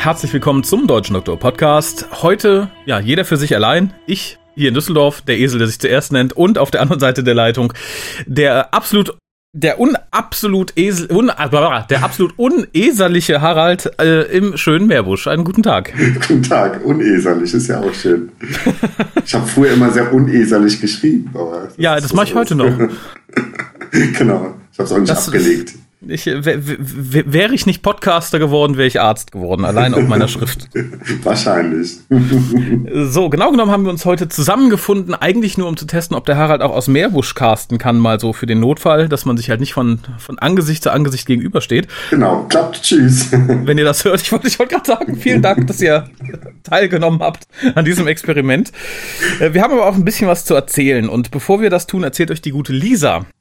Herzlich willkommen zum Deutschen Doktor Podcast. Heute, ja, jeder für sich allein. Ich hier in Düsseldorf, der Esel, der sich zuerst nennt, und auf der anderen Seite der Leitung der absolut der unabsolut esel, un, der absolut uneserliche Harald äh, im schönen Meerbusch. Einen guten Tag. guten Tag. Uneserlich ist ja auch schön. Ich habe früher immer sehr uneserlich geschrieben. Aber ja, das, das mache ich heute noch. genau. Ich habe es auch nicht das abgelegt. Ist, ich, wäre ich nicht Podcaster geworden, wäre ich Arzt geworden, allein auf meiner Schrift. Wahrscheinlich. so, genau genommen haben wir uns heute zusammengefunden, eigentlich nur um zu testen, ob der Harald auch aus Meerbusch casten kann, mal so für den Notfall, dass man sich halt nicht von, von Angesicht zu Angesicht gegenübersteht. Genau, klappt, tschüss. Wenn ihr das hört, ich wollte ich wollte gerade sagen, vielen Dank, dass ihr teilgenommen habt an diesem Experiment. Äh, wir haben aber auch ein bisschen was zu erzählen und bevor wir das tun, erzählt euch die gute Lisa,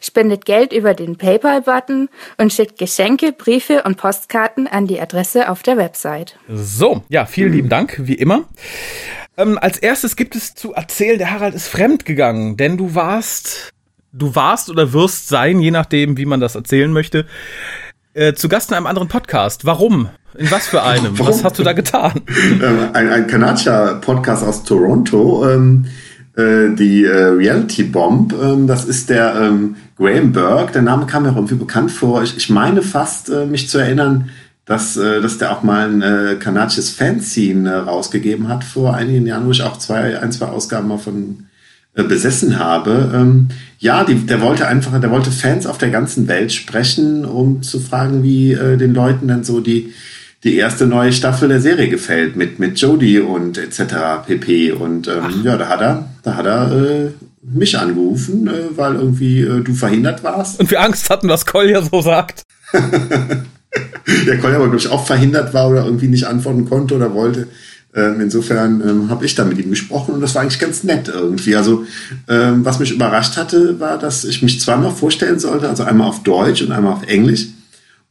spendet Geld über den PayPal-Button und schickt Geschenke, Briefe und Postkarten an die Adresse auf der Website. So, ja, vielen lieben Dank, wie immer. Ähm, als erstes gibt es zu erzählen, der Harald ist fremdgegangen, denn du warst, du warst oder wirst sein, je nachdem, wie man das erzählen möchte, äh, zu Gast in einem anderen Podcast. Warum? In was für einem? Warum? Was hast du da getan? Ähm, ein, ein kanadischer Podcast aus Toronto. Ähm äh, die äh, Reality Bomb. Ähm, das ist der ähm, Graham Burke. Der Name kam mir auch irgendwie bekannt vor. Ich, ich meine fast, äh, mich zu erinnern, dass, äh, dass der auch mal ein äh, kanadisches Fanzine äh, rausgegeben hat vor einigen Jahren, wo ich auch zwei, ein, zwei Ausgaben mal von äh, besessen habe. Ähm, ja, die, der wollte einfach, der wollte Fans auf der ganzen Welt sprechen, um zu fragen, wie äh, den Leuten dann so die die erste neue Staffel der Serie gefällt mit mit Jodie und etc. pp. Und ähm, ja, da hat er, da hat er äh, mich angerufen, äh, weil irgendwie äh, du verhindert warst. Und wir Angst hatten, was Kolja so sagt. Der Kolja aber, glaube ich, auch verhindert war oder irgendwie nicht antworten konnte oder wollte. Ähm, insofern ähm, habe ich da mit ihm gesprochen und das war eigentlich ganz nett irgendwie. Also ähm, was mich überrascht hatte, war, dass ich mich zweimal vorstellen sollte, also einmal auf Deutsch und einmal auf Englisch.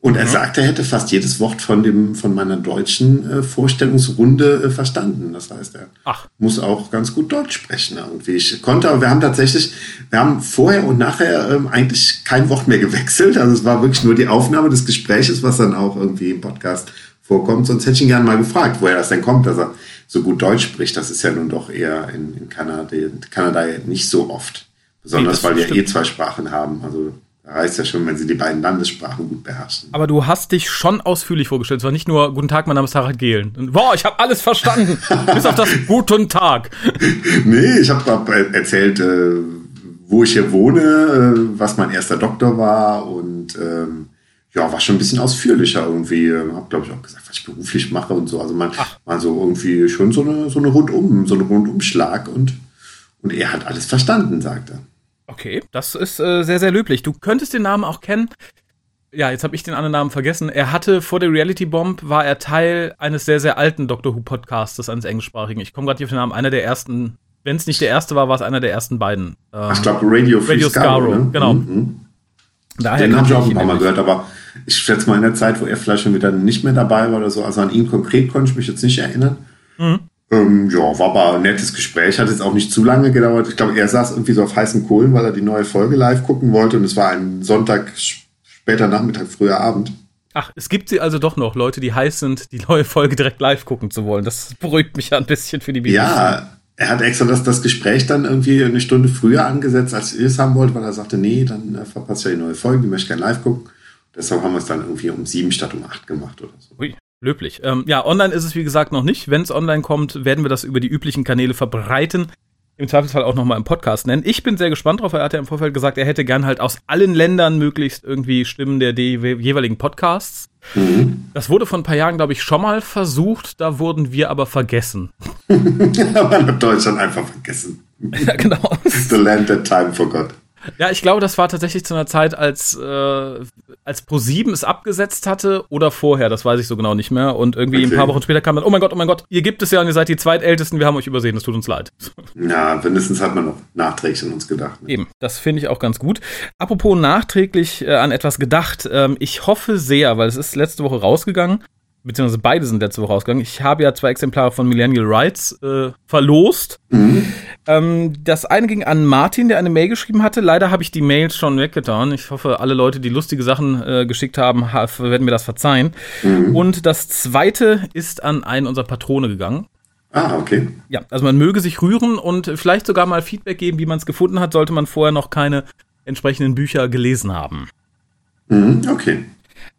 Und er mhm. sagte, er hätte fast jedes Wort von dem von meiner deutschen äh, Vorstellungsrunde äh, verstanden. Das heißt, er Ach. muss auch ganz gut Deutsch sprechen irgendwie. Ich konnte, aber wir haben tatsächlich, wir haben vorher und nachher ähm, eigentlich kein Wort mehr gewechselt. Also es war wirklich nur die Aufnahme des Gespräches, was dann auch irgendwie im Podcast vorkommt. Sonst hätte ich ihn gerne mal gefragt, woher das denn kommt, dass er so gut Deutsch spricht. Das ist ja nun doch eher in, in Kanada, Kanada nicht so oft. Besonders nee, weil wir eh zwei Sprachen haben. Also da heißt ja schon, wenn sie die beiden Landessprachen gut beherrschen. Aber du hast dich schon ausführlich vorgestellt. Es war nicht nur Guten Tag, mein Name ist Harald Gehlen. Boah, ich habe alles verstanden. Bis auf das Guten Tag. nee, ich habe hab erzählt, äh, wo ich hier wohne, äh, was mein erster Doktor war und ähm, ja, war schon ein bisschen ausführlicher irgendwie. Hab, glaube ich, auch gesagt, was ich beruflich mache und so. Also man, mal so irgendwie schon so eine, so eine Rundum, so eine Rundumschlag und, und er hat alles verstanden, sagt er. Okay, das ist äh, sehr, sehr löblich. Du könntest den Namen auch kennen. Ja, jetzt habe ich den anderen Namen vergessen. Er hatte vor der Reality Bomb war er Teil eines sehr, sehr alten Doctor Who Podcastes, eines englischsprachigen. Ich komme gerade nicht auf den Namen. Einer der ersten, wenn es nicht der erste war, war es einer der ersten beiden. Ähm, ich glaube Radio Radio Scaro, ne? genau. Mhm. Daher den habe ich auch ein paar Mal gehört, aber ich schätze mal in der Zeit, wo er vielleicht schon wieder nicht mehr dabei war oder so, also an ihn konkret konnte ich mich jetzt nicht erinnern. Mhm. Ähm, ja, war aber ein nettes Gespräch, hat jetzt auch nicht zu lange gedauert. Ich glaube, er saß irgendwie so auf heißen Kohlen, weil er die neue Folge live gucken wollte und es war ein Sonntag, später Nachmittag, früher Abend. Ach, es gibt sie also doch noch, Leute, die heiß sind, die neue Folge direkt live gucken zu wollen. Das beruhigt mich ja ein bisschen für die BBC. Ja, er hat extra das, das Gespräch dann irgendwie eine Stunde früher angesetzt, als ihr es haben wollt, weil er sagte, nee, dann äh, verpasst ja die neue Folge, die möchte ich gerne live gucken. Deshalb haben wir es dann irgendwie um sieben statt um acht gemacht oder so. Ui. Löblich. Ähm, ja, online ist es wie gesagt noch nicht. Wenn es online kommt, werden wir das über die üblichen Kanäle verbreiten. Im Zweifelsfall auch nochmal im Podcast nennen. Ich bin sehr gespannt drauf. Er hat ja im Vorfeld gesagt, er hätte gern halt aus allen Ländern möglichst irgendwie Stimmen der jeweiligen Podcasts. Mhm. Das wurde vor ein paar Jahren, glaube ich, schon mal versucht. Da wurden wir aber vergessen. Man hat Deutschland einfach vergessen. Ja, genau. The land that time forgot. Ja, ich glaube, das war tatsächlich zu einer Zeit, als, äh, als Pro7 es abgesetzt hatte oder vorher, das weiß ich so genau nicht mehr. Und irgendwie okay. ein paar Wochen später kam dann, oh mein Gott, oh mein Gott, ihr gibt es ja und ihr seid die Zweitältesten, wir haben euch übersehen, es tut uns leid. Ja, mindestens hat man noch nachträglich an uns gedacht. Ne? Eben, das finde ich auch ganz gut. Apropos nachträglich äh, an etwas gedacht, ähm, ich hoffe sehr, weil es ist letzte Woche rausgegangen, beziehungsweise beide sind letzte Woche rausgegangen. Ich habe ja zwei Exemplare von Millennial Rights äh, verlost. Mhm. Ähm, das eine ging an Martin, der eine Mail geschrieben hatte. Leider habe ich die Mails schon weggetan. Ich hoffe, alle Leute, die lustige Sachen äh, geschickt haben, werden mir das verzeihen. Mhm. Und das zweite ist an einen unserer Patrone gegangen. Ah, okay. Ja, also man möge sich rühren und vielleicht sogar mal Feedback geben, wie man es gefunden hat, sollte man vorher noch keine entsprechenden Bücher gelesen haben. Mhm, okay.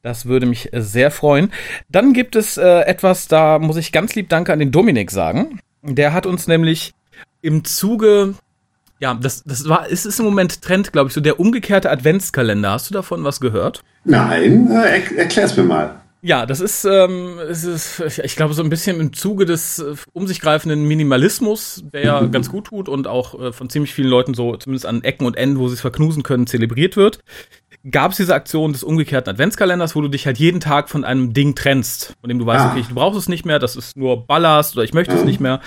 Das würde mich sehr freuen. Dann gibt es äh, etwas, da muss ich ganz lieb Danke an den Dominik sagen. Der hat uns nämlich im Zuge, ja, das, das war, es ist im Moment Trend, glaube ich, so der umgekehrte Adventskalender. Hast du davon was gehört? Nein, äh, er, erklär's mir mal. Ja, das ist, ähm, es ist, ich glaube, so ein bisschen im Zuge des äh, um sich greifenden Minimalismus, der ja ganz gut tut und auch äh, von ziemlich vielen Leuten so, zumindest an Ecken und Enden, wo sie es verknusen können, zelebriert wird gab es diese Aktion des umgekehrten Adventskalenders, wo du dich halt jeden Tag von einem Ding trennst, von dem du weißt, ah. okay, du brauchst es nicht mehr, das ist nur Ballast oder ich möchte mhm. es nicht mehr.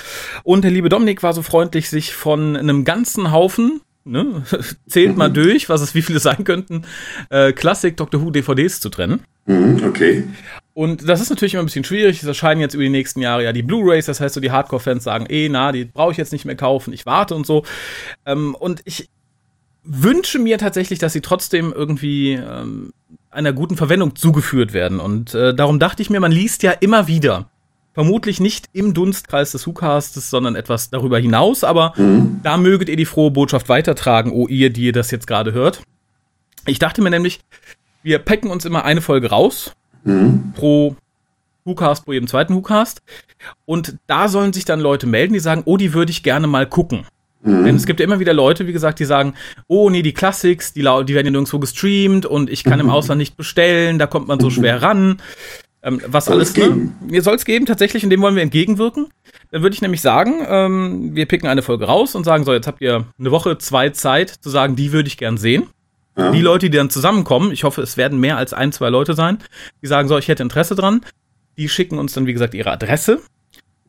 Und der liebe Dominik war so freundlich, sich von einem ganzen Haufen Ne? Zählt mhm. mal durch, was es wie viele sein könnten, äh, Classic Doctor Who DVDs zu trennen. Mhm, okay. Und das ist natürlich immer ein bisschen schwierig. Es erscheinen jetzt über die nächsten Jahre ja die Blu-Rays. Das heißt, so die Hardcore-Fans sagen, eh, na, die brauche ich jetzt nicht mehr kaufen. Ich warte und so. Ähm, und ich, wünsche mir tatsächlich, dass sie trotzdem irgendwie ähm, einer guten Verwendung zugeführt werden. Und äh, darum dachte ich mir, man liest ja immer wieder. Vermutlich nicht im Dunstkreis des WhoCastes, sondern etwas darüber hinaus, aber mhm. da möget ihr die frohe Botschaft weitertragen, oh ihr, die ihr das jetzt gerade hört. Ich dachte mir nämlich, wir packen uns immer eine Folge raus mhm. pro WhoCast, pro jedem zweiten WhoCast. Und da sollen sich dann Leute melden, die sagen, oh, die würde ich gerne mal gucken. Mhm. Denn es gibt ja immer wieder Leute, wie gesagt, die sagen, oh nee, die Classics, die, die werden ja nirgendwo gestreamt und ich kann im Ausland nicht bestellen, da kommt man so schwer ran. Ähm, was soll alles, ne? Mir soll es geben, tatsächlich, und dem wollen wir entgegenwirken. Dann würde ich nämlich sagen, ähm, wir picken eine Folge raus und sagen, so, jetzt habt ihr eine Woche, zwei Zeit zu sagen, die würde ich gern sehen. Ja. Die Leute, die dann zusammenkommen, ich hoffe, es werden mehr als ein, zwei Leute sein, die sagen, so, ich hätte Interesse dran, die schicken uns dann, wie gesagt, ihre Adresse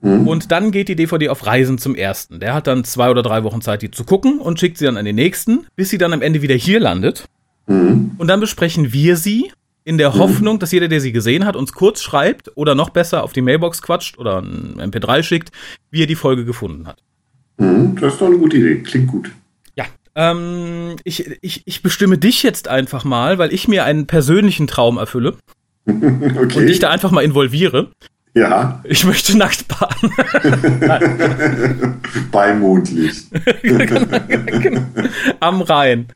Mhm. Und dann geht die DVD auf Reisen zum ersten. Der hat dann zwei oder drei Wochen Zeit, die zu gucken und schickt sie dann an den nächsten, bis sie dann am Ende wieder hier landet. Mhm. Und dann besprechen wir sie in der mhm. Hoffnung, dass jeder, der sie gesehen hat, uns kurz schreibt oder noch besser auf die Mailbox quatscht oder ein MP3 schickt, wie er die Folge gefunden hat. Das ist doch eine gute Idee. Klingt gut. Ja, ähm, ich, ich, ich bestimme dich jetzt einfach mal, weil ich mir einen persönlichen Traum erfülle. okay. Und dich da einfach mal involviere. Ja. Ich möchte nackt baden. Bei Mondlicht. genau, genau. Am Rhein.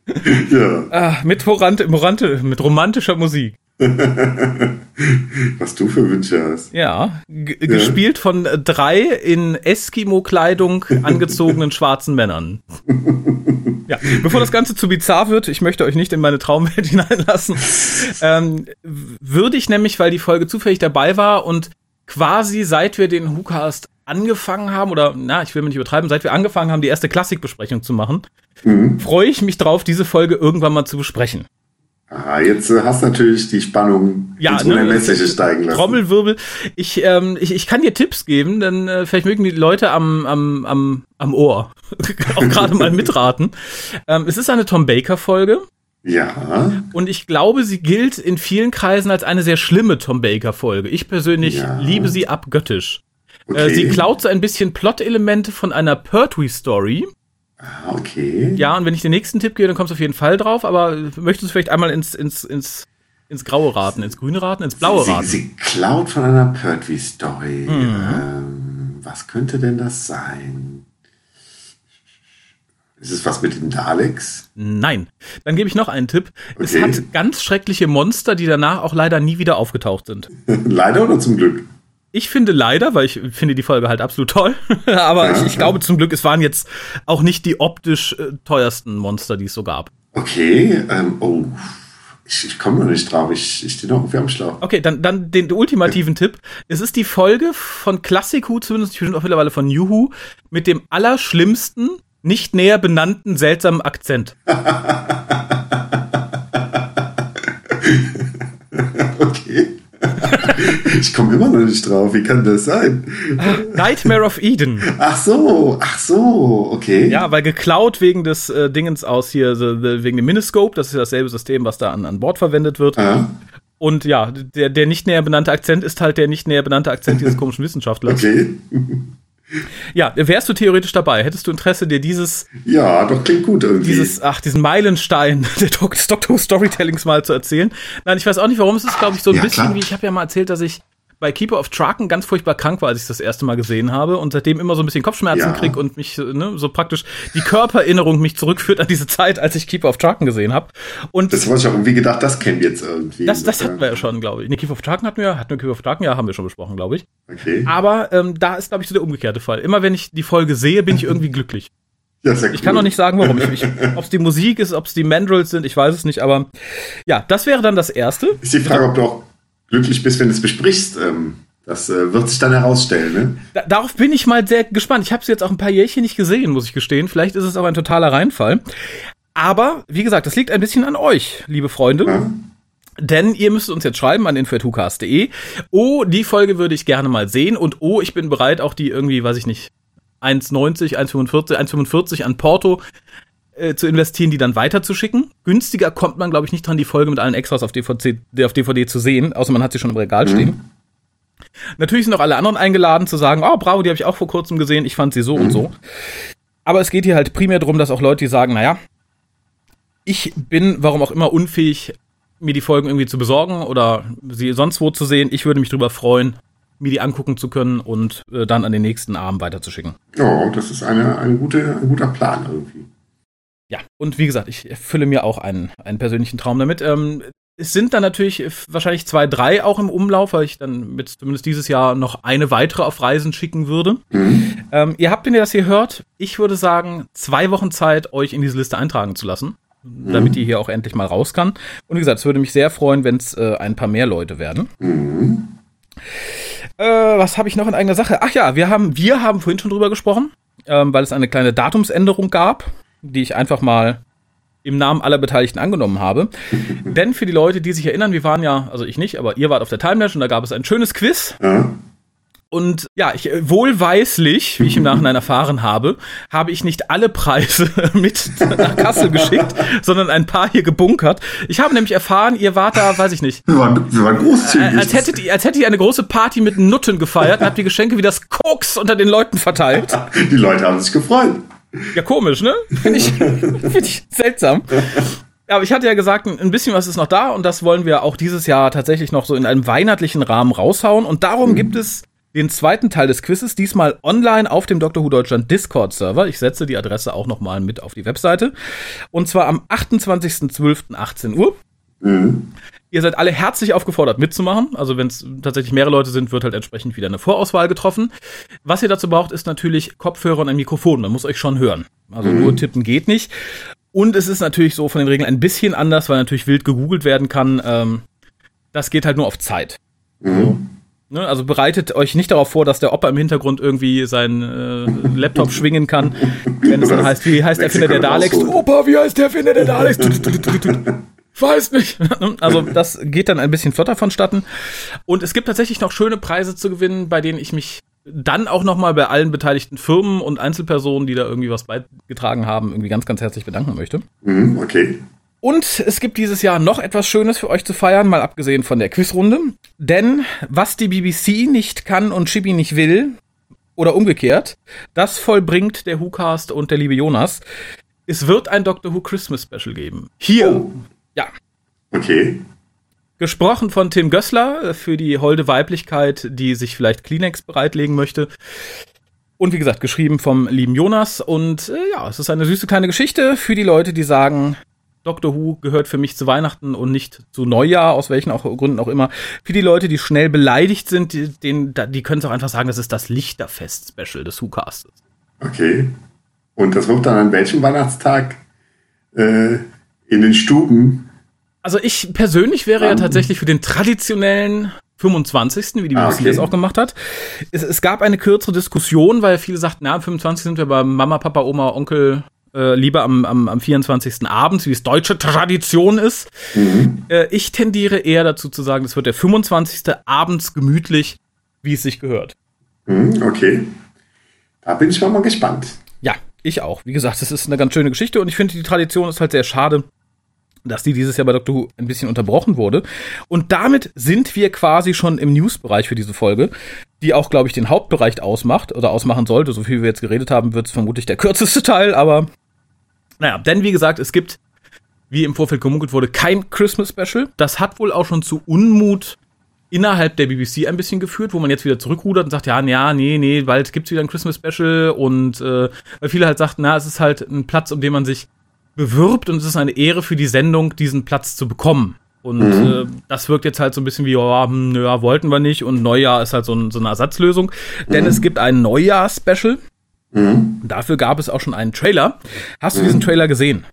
Ja. Ah, mit, Horante, Morante, mit romantischer Musik. Was du für Wünsche hast. Ja, ja. gespielt von drei in Eskimo-Kleidung angezogenen schwarzen Männern. ja, bevor das Ganze zu bizarr wird, ich möchte euch nicht in meine Traumwelt hineinlassen, ähm, würde ich nämlich, weil die Folge zufällig dabei war und quasi seit wir den WhoCast angefangen haben, oder na, ich will mich nicht übertreiben, seit wir angefangen haben, die erste Klassikbesprechung zu machen, mhm. freue ich mich drauf, diese Folge irgendwann mal zu besprechen. Ah, jetzt äh, hast du natürlich die Spannung ja, ins ne, Unermessliche steigen lassen. Trommelwirbel. Ich, ähm, ich, ich kann dir Tipps geben, denn äh, vielleicht mögen die Leute am, am, am, am Ohr auch gerade mal mitraten. Ähm, es ist eine Tom Baker Folge. Ja. Und ich glaube, sie gilt in vielen Kreisen als eine sehr schlimme Tom Baker-Folge. Ich persönlich ja. liebe sie abgöttisch. Äh, okay. Sie klaut so ein bisschen Plot-Elemente von einer Pertwee-Story. Ah, okay. Ja, und wenn ich den nächsten Tipp gebe, dann kommst du auf jeden Fall drauf, aber möchtest du vielleicht einmal ins, ins, ins, ins Graue raten, ins Grüne raten, ins Blaue raten? Sie, sie klaut von einer Pertwee-Story. Mhm. Ähm, was könnte denn das sein? Ist es was mit den Daleks? Nein. Dann gebe ich noch einen Tipp. Okay. Es hat ganz schreckliche Monster, die danach auch leider nie wieder aufgetaucht sind. leider oder zum Glück? Ich finde leider, weil ich finde die Folge halt absolut toll. Aber ja, ich, ich ja. glaube zum Glück, es waren jetzt auch nicht die optisch äh, teuersten Monster, die es so gab. Okay, ähm, oh. Ich, ich komme noch nicht drauf. Ich, ich stehe noch irgendwie am Schlauch. Okay, dann, dann den ultimativen Tipp. Es ist die Folge von Classic Who, zumindest bestimmt auch mittlerweile von Juhu, mit dem allerschlimmsten nicht näher benannten seltsamen Akzent. okay. Ich komme immer noch nicht drauf. Wie kann das sein? Nightmare of Eden. Ach so, ach so, okay. Ja, weil geklaut wegen des äh, Dingens aus hier, so, wegen dem Miniscope. Das ist dasselbe System, was da an, an Bord verwendet wird. Ah, Und ja, der, der nicht näher benannte Akzent ist halt der nicht näher benannte Akzent dieses komischen Wissenschaftlers. okay. Ja, wärst du theoretisch dabei? Hättest du Interesse, dir dieses, Ja, doch klingt gut irgendwie. dieses, ach, diesen Meilenstein des Doctor Who Storytellings mal zu erzählen? Nein, ich weiß auch nicht, warum. Es ist, glaube ich, so ein Ja, bisschen klar. wie, ich habe ja mal erzählt, dass ich bei Keeper of Traken ganz furchtbar krank war, als ich das erste Mal gesehen habe und seitdem immer so ein bisschen Kopfschmerzen Ja. krieg und mich ne, so praktisch die Körpererinnerung mich zurückführt an diese Zeit, als ich Keeper of Traken gesehen habe. Und das wollte ich auch irgendwie gedacht, das kennen wir jetzt irgendwie. das, das hatten wir ja schon, glaube ich. Ne, Keeper of Traken hatten wir, hatten wir Keeper of Traken, ja, haben wir schon besprochen, glaube ich. Okay. Aber ähm, da ist, glaube ich, so der umgekehrte Fall. Immer wenn ich die Folge sehe, bin ich irgendwie glücklich. Ja, sehr Ich kann noch nicht sagen, warum. Ob es die Musik ist, ob es die Mandrels sind, ich weiß es nicht. Aber ja, das wäre dann das Erste. Ist die Frage, ob du auch glücklich bist, wenn du es besprichst. Ähm, das äh, wird sich dann herausstellen, ne? Da, darauf bin ich mal sehr gespannt. Ich habe es jetzt auch ein paar Jährchen nicht gesehen, muss ich gestehen. Vielleicht ist es aber ein totaler Reinfall. Aber wie gesagt, das liegt ein bisschen an euch, liebe Freunde. Ja. Denn ihr müsst uns jetzt schreiben an info.hucast.de. Oh, die Folge würde ich gerne mal sehen. Und oh, ich bin bereit, auch die irgendwie, weiß ich nicht, 1,90, 1,45, 1,45 an Porto äh, zu investieren, die dann weiterzuschicken. Günstiger kommt man, glaube ich, nicht dran, die Folge mit allen Extras auf DVD, auf DVD zu sehen, außer man hat sie schon im Regal stehen. Natürlich sind auch alle anderen eingeladen zu sagen, oh, bravo, die habe ich auch vor kurzem gesehen, ich fand sie so und so. Aber es geht hier halt primär darum, dass auch Leute, die sagen, naja, ich bin, warum auch immer, unfähig, mir die Folgen irgendwie zu besorgen oder sie sonst wo zu sehen. Ich würde mich darüber freuen, mir die angucken zu können und äh, dann an den nächsten Abend weiterzuschicken. Ja, das ist eine, ein, gute, ein guter Plan irgendwie. Ja, und wie gesagt, ich erfülle mir auch einen, einen persönlichen Traum damit. Ähm, es sind dann natürlich wahrscheinlich zwei, drei auch im Umlauf, weil ich dann mit zumindest dieses Jahr noch eine weitere auf Reisen schicken würde. Mhm. Ähm, ihr habt, wenn ihr das hier hört, ich würde sagen, zwei Wochen Zeit, euch in diese Liste eintragen zu lassen, damit die hier auch endlich mal raus kann. Und wie gesagt, es würde mich sehr freuen, wenn es äh, ein paar mehr Leute werden. Mhm. Äh, was habe ich noch in eigener Sache? Ach ja, wir haben, wir haben vorhin schon drüber gesprochen, ähm, weil es eine kleine Datumsänderung gab, die ich einfach mal im Namen aller Beteiligten angenommen habe. Denn für die Leute, die sich erinnern, wir waren ja, also ich nicht, aber ihr wart auf der Timelash und da gab es ein schönes Quiz. Ja. Und ja, ich äh, wohlweislich, wie ich im Nachhinein erfahren habe, habe ich nicht alle Preise mit nach Kassel geschickt, sondern ein paar hier gebunkert. Ich habe nämlich erfahren, ihr wart da, weiß ich nicht, Wir, waren, wir waren großzügig. äh, als hättet ihr, als hättet ihr eine große Party mit Nutten gefeiert und habt die Geschenke wie das Koks unter den Leuten verteilt. Die Leute haben sich gefreut. Ja, komisch, ne? Finde ich, find ich seltsam. Ja, aber ich hatte ja gesagt, ein bisschen was ist noch da und das wollen wir auch dieses Jahr tatsächlich noch so in einem weihnachtlichen Rahmen raushauen. Und darum gibt es den zweiten Teil des Quizzes, diesmal online auf dem Dr. Who Deutschland Discord-Server. Ich setze die Adresse auch nochmal mit auf die Webseite. Und zwar am 28.12.18 Uhr. Mhm. Ihr seid alle herzlich aufgefordert mitzumachen. Also wenn es tatsächlich mehrere Leute sind, wird halt entsprechend wieder eine Vorauswahl getroffen. Was ihr dazu braucht, ist natürlich Kopfhörer und ein Mikrofon. Man muss euch schon hören. Also nur tippen geht nicht. Und es ist natürlich so von den Regeln ein bisschen anders, weil natürlich wild gegoogelt werden kann. Ähm, das geht halt nur auf Zeit. So. Ne, also bereitet euch nicht darauf vor, dass der Opa im Hintergrund irgendwie seinen äh, Laptop schwingen kann, wenn es dann heißt, wie heißt der Erfinder der Daleks? Opa, wie heißt der Erfinder der Daleks? Weiß nicht. Also das geht dann ein bisschen flotter vonstatten. Und es gibt tatsächlich noch schöne Preise zu gewinnen, bei denen ich mich dann auch nochmal bei allen beteiligten Firmen und Einzelpersonen, die da irgendwie was beigetragen haben, irgendwie ganz, ganz herzlich bedanken möchte. Mhm, okay. Und es gibt dieses Jahr noch etwas Schönes für euch zu feiern, mal abgesehen von der Quizrunde. Denn was die BBC nicht kann und Chibi nicht will, oder umgekehrt, das vollbringt der WhoCast und der liebe Jonas. Es wird ein Doctor Who Christmas Special geben. Hier. Oh. Ja. Okay. Gesprochen von Tim Gößler äh, für die holde Weiblichkeit, die sich vielleicht Kleenex bereitlegen möchte. Und wie gesagt, geschrieben vom lieben Jonas. Und äh, ja, es ist eine süße kleine Geschichte für die Leute, die sagen, Doctor Who gehört für mich zu Weihnachten und nicht zu Neujahr, aus welchen auch Gründen auch immer. Für die Leute, die schnell beleidigt sind, die, denen, die können es auch einfach sagen, das ist das Lichterfest-Special des WhoCastes. Okay. Und das wird dann an welchem Weihnachtstag äh, in den Stuben? Also ich persönlich wäre ja Ähm. tatsächlich für den traditionellen 25., wie die Ah, BBC okay. das auch gemacht hat. Es, es gab eine kürzere Diskussion, weil viele sagten, na, am 25. sind wir bei Mama, Papa, Oma, Onkel, äh, lieber am, am, am 24. abends, wie es deutsche Tradition ist. Äh, ich tendiere eher dazu zu sagen, es wird der 25. abends gemütlich, wie es sich gehört. Hm, okay. Da bin ich mal, mal gespannt. Ja, ich auch. Wie gesagt, es ist eine ganz schöne Geschichte und ich finde, die Tradition ist halt sehr schade, dass die dieses Jahr bei Doctor Who ein bisschen unterbrochen wurde. Und damit sind wir quasi schon im News-Bereich für diese Folge, die auch, glaube ich, den Hauptbereich ausmacht oder ausmachen sollte. So viel wir jetzt geredet haben, wird es vermutlich der kürzeste Teil, aber naja, denn wie gesagt, es gibt, wie im Vorfeld gemunkelt wurde, kein Christmas-Special. Das hat wohl auch schon zu Unmut innerhalb der BBC ein bisschen geführt, wo man jetzt wieder zurückrudert und sagt, ja, ja, nee, nee, bald gibt's wieder ein Christmas Special und äh, weil viele halt sagten, na, es ist halt ein Platz, um den man sich bewirbt und es ist eine Ehre für die Sendung, diesen Platz zu bekommen. Und äh, das wirkt jetzt halt so ein bisschen wie, ja, hm, ja, wollten wir nicht und Neujahr ist halt so, ein, so eine Ersatzlösung. Denn es gibt ein Neujahr-Special. Dafür gab es auch schon einen Trailer. Hast du diesen Trailer gesehen?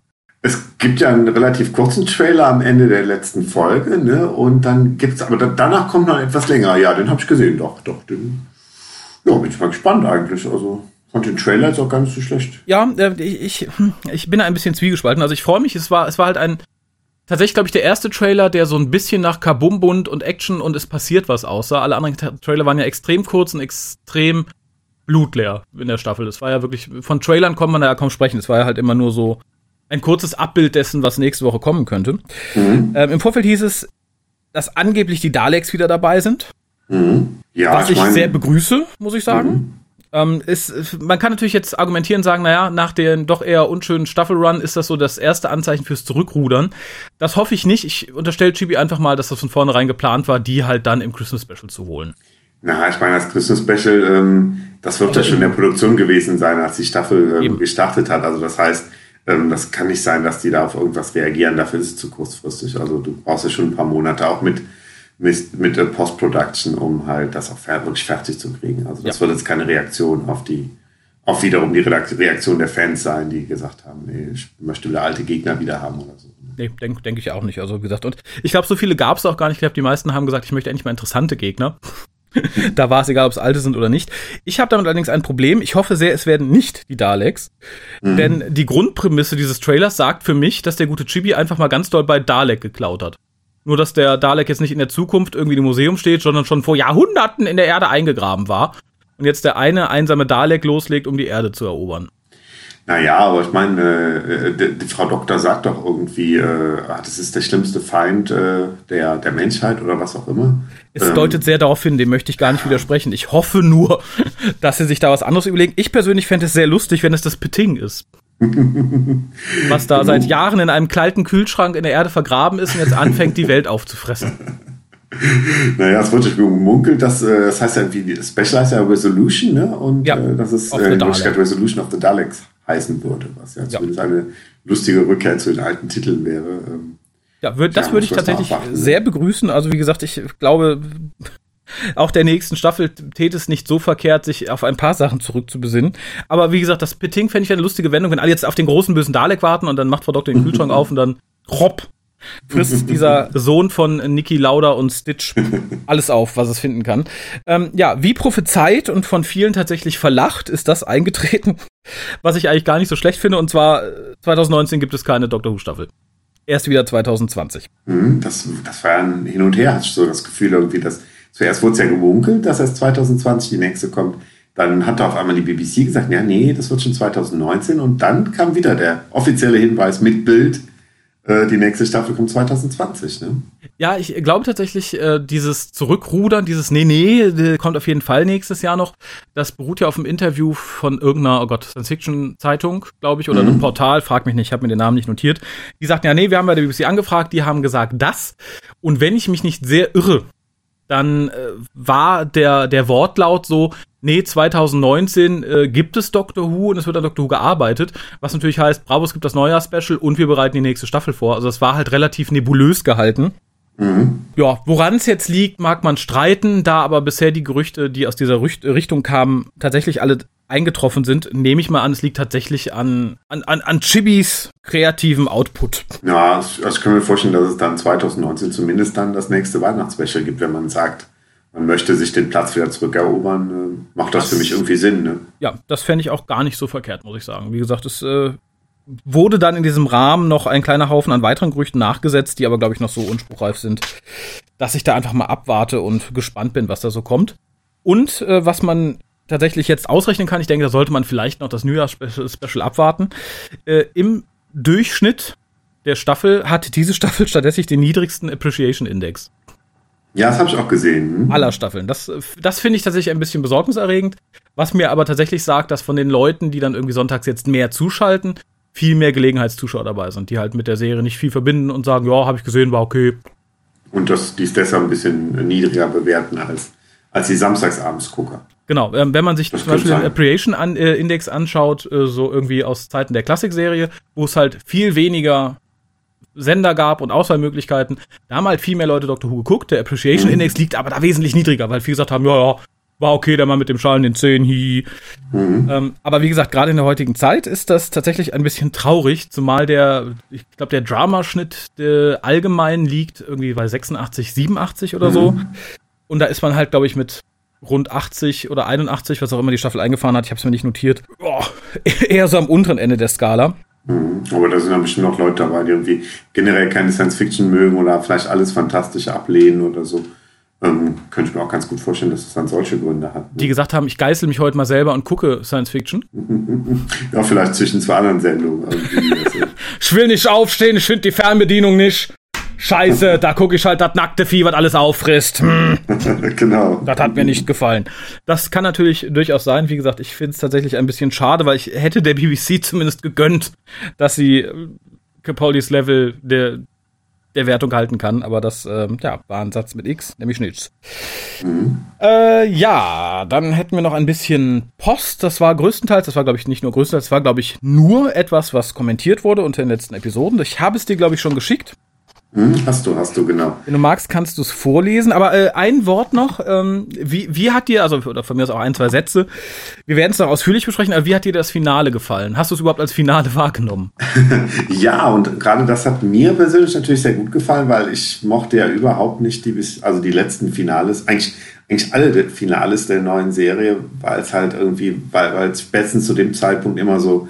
Es gibt ja einen relativ kurzen Trailer am Ende der letzten Folge, ne? Und dann gibt's, aber da, danach kommt noch etwas länger. Ja, den habe ich gesehen, doch, doch. Den, ja, bin ich mal gespannt eigentlich. Also fand den Trailer jetzt auch gar nicht so schlecht. Ja, äh, ich, ich, hm, ich bin ein bisschen zwiegespalten. Also ich freue mich, es war, es war halt ein, tatsächlich, glaube ich, der erste Trailer, der so ein bisschen nach Kabumbund und Action und es passiert was aussah. Alle anderen Trailer waren ja extrem kurz und extrem blutleer in der Staffel. Das war ja wirklich, von Trailern kann man da ja kaum sprechen. Es war ja halt immer nur so ein kurzes Abbild dessen, was nächste Woche kommen könnte. Ähm, Im Vorfeld hieß es, dass angeblich die Daleks wieder dabei sind. Ja, was ich, mein, sehr begrüße, muss ich sagen. Ähm, ist, man kann natürlich jetzt argumentieren, sagen, naja, nach dem doch eher unschönen Staffelrun ist das so das erste Anzeichen fürs Zurückrudern. Das hoffe ich nicht. Ich unterstelle Chibi einfach mal, dass das von vornherein geplant war, die halt dann im Christmas Special zu holen. Na, ich meine, das Christmas Special, ähm, das wird ja schon in der Produktion gewesen sein, als die Staffel ähm, gestartet hat. Also das heißt, ähm, das kann nicht sein, dass die da auf irgendwas reagieren. Dafür ist es zu kurzfristig. Also du brauchst ja schon ein paar Monate auch mit mit, mit der Post-Production, um halt das auch wirklich fertig zu kriegen. Also das Ja. wird jetzt keine Reaktion auf die auf wiederum die Reaktion der Fans sein, die gesagt haben, nee, ich möchte wieder alte Gegner wieder haben oder so. Nee, denke denk ich auch nicht. Also wie gesagt, und ich glaube, so viele gab es auch gar nicht. Ich glaube, die meisten haben gesagt, ich möchte endlich mal interessante Gegner. da war es egal, ob es alte sind oder nicht. Ich habe damit allerdings ein Problem. Ich hoffe sehr, es werden nicht die Daleks. Denn die Grundprämisse dieses Trailers sagt für mich, dass der gute Chibi einfach mal ganz doll bei Dalek geklaut hat. Nur, dass der Dalek jetzt nicht in der Zukunft irgendwie im Museum steht, sondern schon vor Jahrhunderten in der Erde eingegraben war. Und jetzt der eine einsame Dalek loslegt, um die Erde zu erobern. Naja, aber ich meine, äh, die, die Frau Doktor sagt doch irgendwie, äh, ah, das ist der schlimmste Feind äh, der, der Menschheit oder was auch immer. Es Ähm, deutet sehr darauf hin, dem möchte ich gar nicht widersprechen. Ich hoffe nur, dass sie sich da was anderes überlegen. Ich persönlich fände es sehr lustig, wenn es das Peting ist. Was da seit Jahren in einem kalten Kühlschrank in der Erde vergraben ist und jetzt anfängt, die Welt aufzufressen. Naja, es wird gemunkelt, dass, äh, das heißt ja die Special heißt ja Resolution, ne? Und Ja, äh, dass es äh, in Wirklichkeit. Resolution of the Daleks heißen würde, was ja, zumindest eine lustige Rückkehr zu den alten Titeln wäre. Ähm, Ja, würd, das Ja, würde ich tatsächlich abwarten, ne? sehr begrüßen. Also wie gesagt, ich glaube, auch der nächsten Staffel täte es nicht so verkehrt, sich auf ein paar Sachen zurückzubesinnen. Aber wie gesagt, das Pitting fände ich eine lustige Wendung, wenn alle jetzt auf den großen bösen Dalek warten und dann macht Frau Doktor den Kühlschrank auf und dann hopp, frisst dieser Sohn von Niki Lauda und Stitch alles auf, was es finden kann. Ähm, ja, wie prophezeit und von vielen tatsächlich verlacht ist das eingetreten, was ich eigentlich gar nicht so schlecht finde. Und zwar äh, 2019 gibt es keine Doctor Who Staffel. Erst wieder 2020. hm, das, das war ja ein Hin und Her, hatte ich so das Gefühl irgendwie, dass zuerst wurde es ja gemunkelt, dass erst 2020 die nächste kommt. Dann hat da auf einmal die BBC gesagt, ja, nee, das wird schon 2019. Und dann kam wieder der offizielle Hinweis mit Bild, äh, die nächste Staffel kommt 2020. Ne? Ja, ich glaube tatsächlich, äh, dieses Zurückrudern, dieses Nee, nee, äh, kommt auf jeden Fall nächstes Jahr noch. Das beruht ja auf einem Interview von irgendeiner, oh Gott, Science-Fiction-Zeitung, glaube ich, oder einem Portal, frag mich nicht, ich habe mir den Namen nicht notiert. Die sagten, ja, nee, wir haben bei der BBC angefragt, die haben gesagt das. Und wenn ich mich nicht sehr irre, dann äh, war der, der Wortlaut so, nee, 2019 äh, gibt es Doctor Who und es wird an Doctor Who gearbeitet, was natürlich heißt, bravo, es gibt das Neujahr-Special und wir bereiten die nächste Staffel vor. Also es war halt relativ nebulös gehalten. Ja, woran es jetzt liegt, mag man streiten, da aber bisher die Gerüchte, die aus dieser Rücht Richtung kamen, tatsächlich alle eingetroffen sind, nehme ich mal an, es liegt tatsächlich an, an, an, an Chibis kreativen Output. Ja, ich kann mir vorstellen, dass es dann 2019 zumindest dann das nächste Weihnachtsspecial gibt, wenn man sagt, man möchte sich den Platz wieder zurückerobern, äh, macht das, das, für mich irgendwie Sinn. Ne? Ja, das fände ich auch gar nicht so verkehrt, muss ich sagen. Wie gesagt, es äh, wurde dann in diesem Rahmen noch ein kleiner Haufen an weiteren Gerüchten nachgesetzt, die aber, glaube ich, noch so unspruchreif sind, dass ich da einfach mal abwarte und gespannt bin, was da so kommt. Und äh, was man tatsächlich jetzt ausrechnen kann, ich denke, da sollte man vielleicht noch das Neujahrs-Special abwarten. Äh, Im Durchschnitt der Staffel hat diese Staffel stattdessen den niedrigsten Appreciation Index. Ja, das habe ich auch gesehen. Hm? Aller Staffeln. Das, das finde ich tatsächlich ein bisschen besorgniserregend. Was mir aber tatsächlich sagt, dass von den Leuten, die dann irgendwie sonntags jetzt mehr zuschalten, viel mehr Gelegenheitszuschauer dabei sind, die halt mit der Serie nicht viel verbinden und sagen, ja, habe ich gesehen, war okay. Und dass die es deshalb ein bisschen niedriger bewerten als, als die Samstagsabends-Gucker. Genau, ähm, wenn man sich das zum Beispiel sein. den Appreciation an, äh, Index anschaut, äh, so irgendwie aus Zeiten der Klassikserie, wo es halt viel weniger Sender gab und Auswahlmöglichkeiten, da haben halt viel mehr Leute Dr. Who geguckt. Der Appreciation mhm. Index liegt aber da wesentlich niedriger, weil viele gesagt haben, ja, ja, war okay, der Mann mit dem Schal in den Zehen, hi. Mhm. Ähm, aber wie gesagt, gerade in der heutigen Zeit ist das tatsächlich ein bisschen traurig, zumal der, ich glaube, der Dramaschnitt der allgemein liegt irgendwie bei 86, 87 oder mhm. so. Und da ist man halt, glaube ich, mit rund 80 oder 81, was auch immer die Staffel eingefahren hat, ich habe es mir nicht notiert, boah, eher so am unteren Ende der Skala. Mhm. Aber da sind dann bestimmt noch Leute dabei, die irgendwie generell keine Science Fiction mögen oder vielleicht alles Fantastische ablehnen oder so. Ähm, könnte ich mir auch ganz gut vorstellen, dass es dann solche Gründe hat. Ne? Die gesagt haben, ich geißel mich heute mal selber und gucke Science Fiction. ja, vielleicht zwischen zwei anderen Sendungen. ich will nicht aufstehen, ich finde die Fernbedienung nicht. Scheiße, da gucke ich halt das nackte Vieh, was alles auffrisst. Hm. genau. Das hat mir nicht gefallen. Das kann natürlich durchaus sein. Wie gesagt, ich finde es tatsächlich ein bisschen schade, weil ich hätte der BBC zumindest gegönnt, dass sie äh, Capolis Level der, der Wertung halten kann. Aber das ähm, ja, war ein Satz mit X, nämlich nichts. Mhm. Äh, ja, dann hätten wir noch ein bisschen Post. Das war größtenteils, das war glaube ich nicht nur größtenteils, das war glaube ich nur etwas, was kommentiert wurde unter den letzten Episoden. Ich habe es dir glaube ich schon geschickt. Hm, hast du, hast du, genau. Wenn du magst, kannst du es vorlesen. Aber äh, ein Wort noch, ähm, wie, wie hat dir, also oder von mir aus auch ein, zwei Sätze, wir werden es noch ausführlich besprechen, aber wie hat dir das Finale gefallen? Hast du es überhaupt als Finale wahrgenommen? ja, und gerade das hat mir persönlich natürlich sehr gut gefallen, weil ich mochte ja überhaupt nicht die, also die letzten Finales, eigentlich, eigentlich alle Finales der neuen Serie, weil es halt irgendwie, weil, es spätestens zu dem Zeitpunkt immer so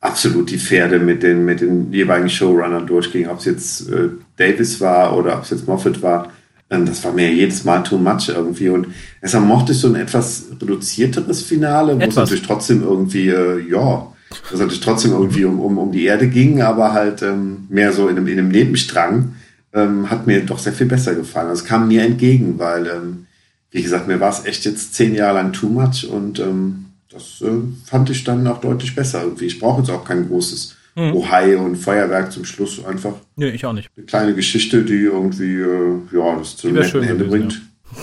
absolut die Pferde mit den, mit den jeweiligen Showrunnern durchging. Ob es jetzt äh, Davis war oder ob es jetzt Moffat war, ähm, das war mir jedes Mal too much irgendwie. Und deshalb mochte ich so ein etwas reduzierteres Finale, wo es natürlich trotzdem irgendwie, äh, ja, es natürlich trotzdem irgendwie um, um, um die Erde ging, aber halt ähm, mehr so in einem, in einem Nebenstrang, ähm, hat mir doch sehr viel besser gefallen. Also es kam mir entgegen, weil, ähm, wie gesagt, mir war es echt jetzt zehn Jahre lang too much und ähm, das äh, fand ich dann auch deutlich besser irgendwie. Ich brauche jetzt auch kein großes hm. Ohai und Feuerwerk zum Schluss einfach. Nee, ich auch nicht. Eine kleine Geschichte, die irgendwie, äh, ja, das zu einem netten Ende bringt. Ja.